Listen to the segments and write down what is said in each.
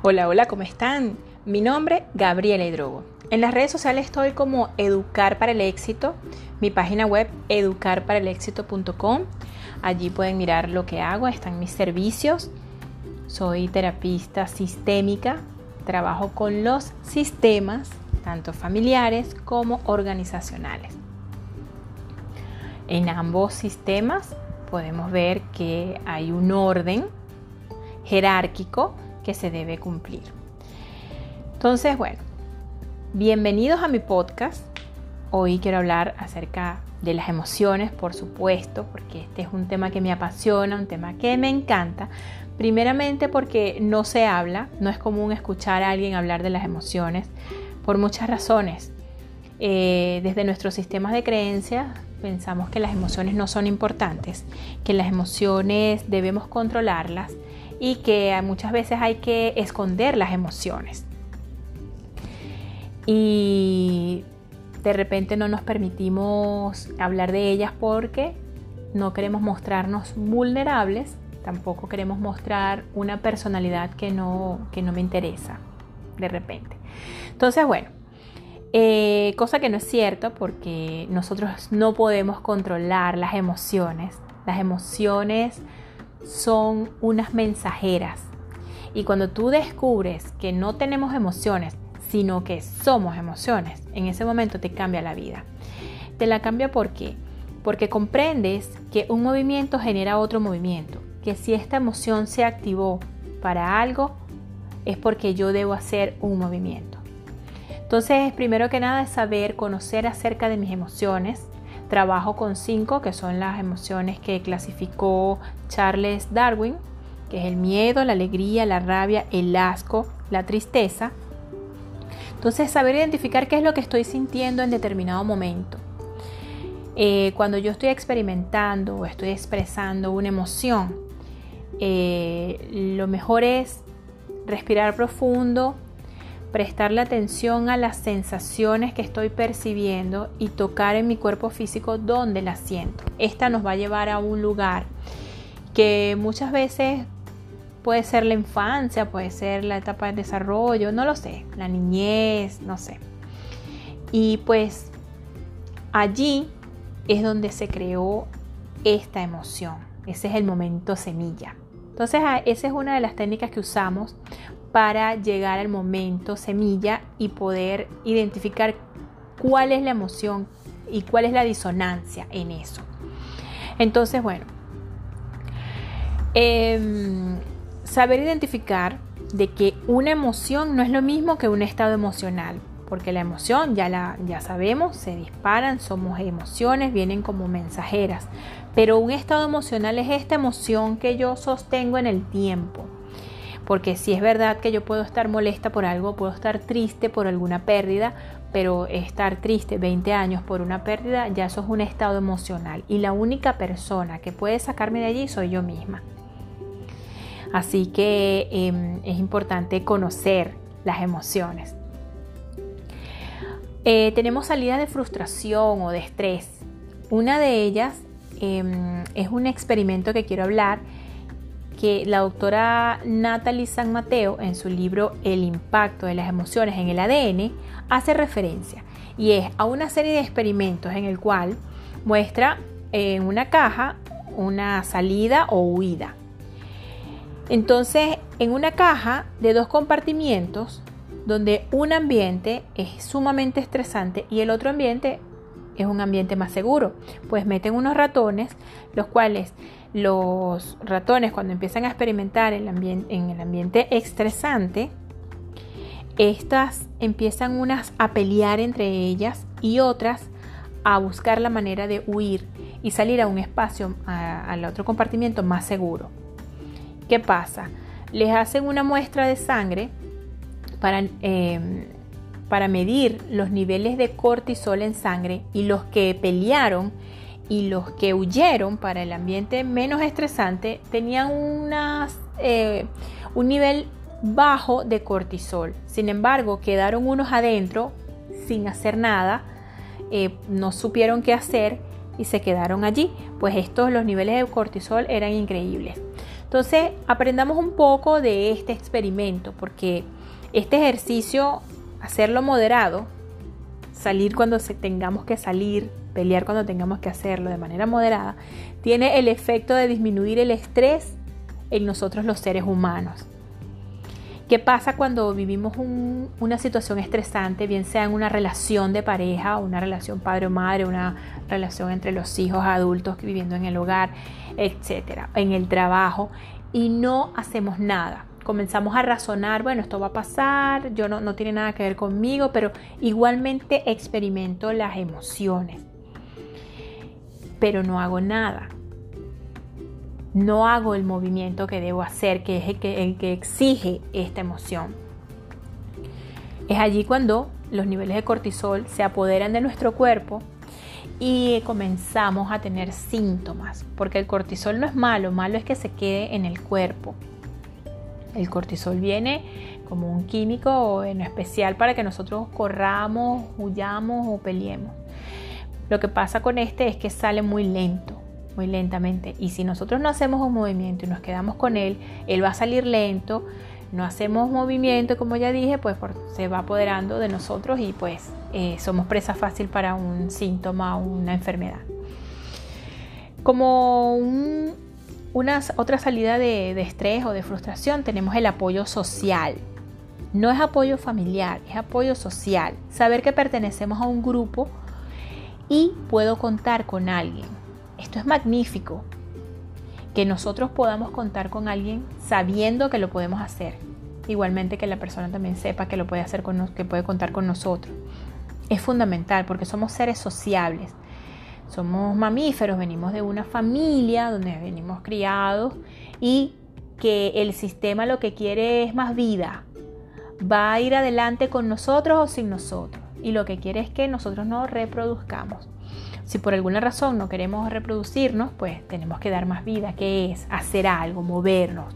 Hola, hola, ¿cómo están? Mi nombre, Gabriela Hidrogo. En las redes sociales estoy como Educar para el Éxito, mi página web educarparalexito.com. Allí pueden mirar lo que hago, están mis servicios. Soy terapista sistémica, trabajo con los sistemas, tanto familiares como organizacionales. En ambos sistemas podemos ver que hay un orden jerárquico que se debe cumplir. Entonces, bueno, bienvenidos a mi podcast. Hoy quiero hablar acerca de las emociones, por supuesto, porque este es un tema que me apasiona, un tema que me encanta. Primeramente porque no se habla, no es común escuchar a alguien hablar de las emociones por muchas razones. Eh, desde nuestros sistemas de creencias pensamos que las emociones no son importantes, que las emociones debemos controlarlas y que muchas veces hay que esconder las emociones. Y de repente no nos permitimos hablar de ellas porque no queremos mostrarnos vulnerables, tampoco queremos mostrar una personalidad que no, que no me interesa de repente. Entonces, bueno, eh, cosa que no es cierto porque nosotros no podemos controlar las emociones. Las emociones son unas mensajeras. Y cuando tú descubres que no tenemos emociones, sino que somos emociones, en ese momento te cambia la vida. Te la cambia ¿por qué? Porque comprendes que un movimiento genera otro movimiento, que si esta emoción se activó para algo, es porque yo debo hacer un movimiento. Entonces, primero que nada es saber, conocer acerca de mis emociones, Trabajo con cinco, que son las emociones que clasificó Charles Darwin, que es el miedo, la alegría, la rabia, el asco, la tristeza. Entonces, saber identificar qué es lo que estoy sintiendo en determinado momento. Eh, cuando yo estoy experimentando o estoy expresando una emoción, eh, lo mejor es respirar profundo, prestarle atención a las sensaciones que estoy percibiendo y tocar en mi cuerpo físico donde las siento. Esta nos va a llevar a un lugar que muchas veces puede ser la infancia, puede ser la etapa de desarrollo, no lo sé, la niñez, no sé. Y pues allí es donde se creó esta emoción. Ese es el momento semilla. Entonces, esa es una de las técnicas que usamos para llegar al momento semilla y poder identificar cuál es la emoción y cuál es la disonancia en eso. Entonces, bueno, em, saber identificar de que una emoción no es lo mismo que un estado emocional, porque la emoción ya la ya sabemos, se disparan, somos emociones, vienen como mensajeras, pero un estado emocional es esta emoción que yo sostengo en el tiempo porque si es verdad que yo puedo estar molesta por algo, puedo estar triste por alguna pérdida, pero estar triste 20 años por una pérdida, ya eso es un estado emocional. Y la única persona que puede sacarme de allí soy yo misma. Así que em, es importante conocer las emociones. Eh, tenemos salidas de frustración o de estrés. Una de ellas em, es un experimento que quiero hablar que la doctora Natalie San Mateo en su libro El impacto de las emociones en el ADN hace referencia y es a una serie de experimentos en el cual muestra en una caja una salida o huida. Entonces, en una caja de dos compartimientos, donde un ambiente es sumamente estresante y el otro ambiente es un ambiente más seguro, pues meten unos ratones, los cuales los ratones cuando empiezan a experimentar en el ambiente estresante, estas empiezan unas a pelear entre ellas y otras a buscar la manera de huir y salir a un espacio, al otro compartimiento más seguro. ¿Qué pasa? Les hacen una muestra de sangre para, em, para medir los niveles de cortisol en sangre y los que pelearon y los que huyeron para el ambiente menos estresante tenían eh, un nivel bajo de cortisol. Sin embargo, quedaron unos adentro sin hacer nada, eh, no supieron qué hacer y se quedaron allí. Pues estos, los niveles de cortisol eran increíbles. Entonces, aprendamos un poco de este experimento, porque este ejercicio, hacerlo moderado, salir cuando tengamos que salir, pelear cuando tengamos que hacerlo de manera moderada, tiene el efecto de disminuir el estrés en nosotros los seres humanos. ¿Qué pasa cuando vivimos una situación estresante, bien sea en una relación de pareja, una relación padre o madre, una relación entre los hijos adultos viviendo en el hogar, etcétera, en el trabajo, y no hacemos nada? Comenzamos a razonar, bueno, esto va a pasar, yo no, no tiene nada que ver conmigo, pero igualmente experimento las emociones, pero no hago nada no hago el movimiento que debo hacer, que es el que, exige esta emoción. Es allí cuando los niveles de cortisol se apoderan de nuestro cuerpo y comenzamos a tener síntomas, porque el cortisol no es malo, malo es que se quede en el cuerpo. El cortisol viene como un químico en especial para que nosotros corramos, huyamos o peleemos. Lo que pasa con este es que sale muy lento muy lentamente. Y si nosotros no hacemos un movimiento y nos quedamos con él, él va a salir lento. No hacemos movimiento, como ya dije, pues se va apoderando de nosotros y pues eh, somos presa fácil para un síntoma o una enfermedad. Como una otra salida de, estrés o de frustración tenemos el apoyo social. No es apoyo familiar, es apoyo social. Saber que pertenecemos a un grupo y puedo contar con alguien. Esto es magnífico, que nosotros podamos contar con alguien sabiendo que lo podemos hacer. Igualmente que la persona también sepa que lo puede hacer que puede contar con nosotros. Es fundamental porque somos seres sociables. Somos mamíferos, venimos de una familia donde venimos criados y que el sistema lo que quiere es más vida. Va a ir adelante con nosotros o sin nosotros. Y lo que quiere es que nosotros nos reproduzcamos. Si por alguna razón no queremos reproducirnos, pues tenemos que dar más vida, que es hacer algo, movernos,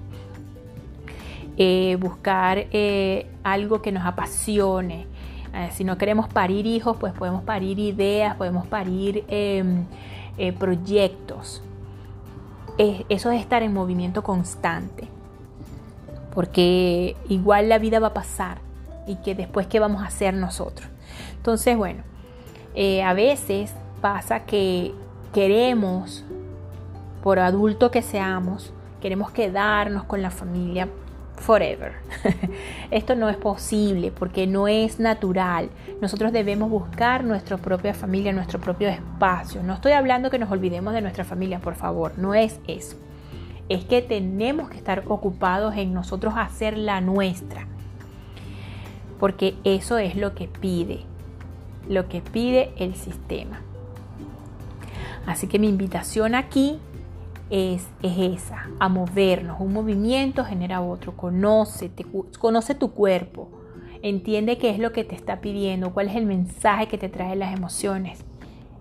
eh, buscar eh, algo que nos apasione. Eh, si no queremos parir hijos, pues podemos parir ideas, podemos parir em, proyectos. eso es estar en movimiento constante, porque igual la vida va a pasar y que después qué vamos a hacer nosotros. Entonces, bueno, a veces pasa que queremos, por adulto que seamos, queremos quedarnos con la familia forever. Esto no es posible porque no es natural. Nosotros debemos buscar nuestra propia familia, nuestro propio espacio. No estoy hablando que nos olvidemos de nuestra familia, por favor, no es eso. Es que tenemos que estar ocupados en nosotros hacer la nuestra. Porque eso es lo que pide, lo que pide el sistema. Así que mi invitación aquí es, esa, a movernos. Un movimiento genera otro. Conoce, conoce tu cuerpo. Entiende qué es lo que te está pidiendo, cuál es el mensaje que te trae las emociones.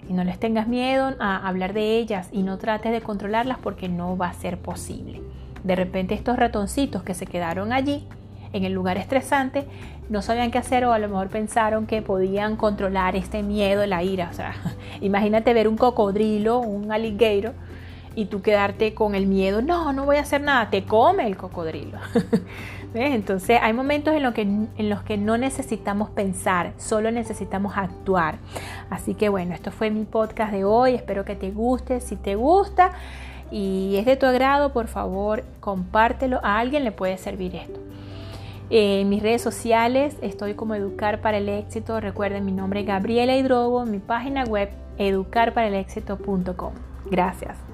Y no les tengas miedo a hablar de ellas y no trates de controlarlas porque no va a ser posible. De repente estos ratoncitos que se quedaron allí en el lugar estresante no sabían qué hacer o a lo mejor pensaron que podían controlar este miedo, la ira. O sea, imagínate ver un cocodrilo, un alligator y tú quedarte con el miedo, no, no voy a hacer nada, te come el cocodrilo. Entonces hay momentos en, que, en los que no necesitamos pensar, solo necesitamos actuar. Así que bueno, esto fue mi podcast de hoy, espero que te guste, si te gusta y es de tu agrado, por favor, compártelo, a alguien le puede servir esto. En mis redes sociales estoy como Educar para el Éxito. Recuerden mi nombre es Gabriela Hidrobo, mi página web educarparalexito.com. Gracias.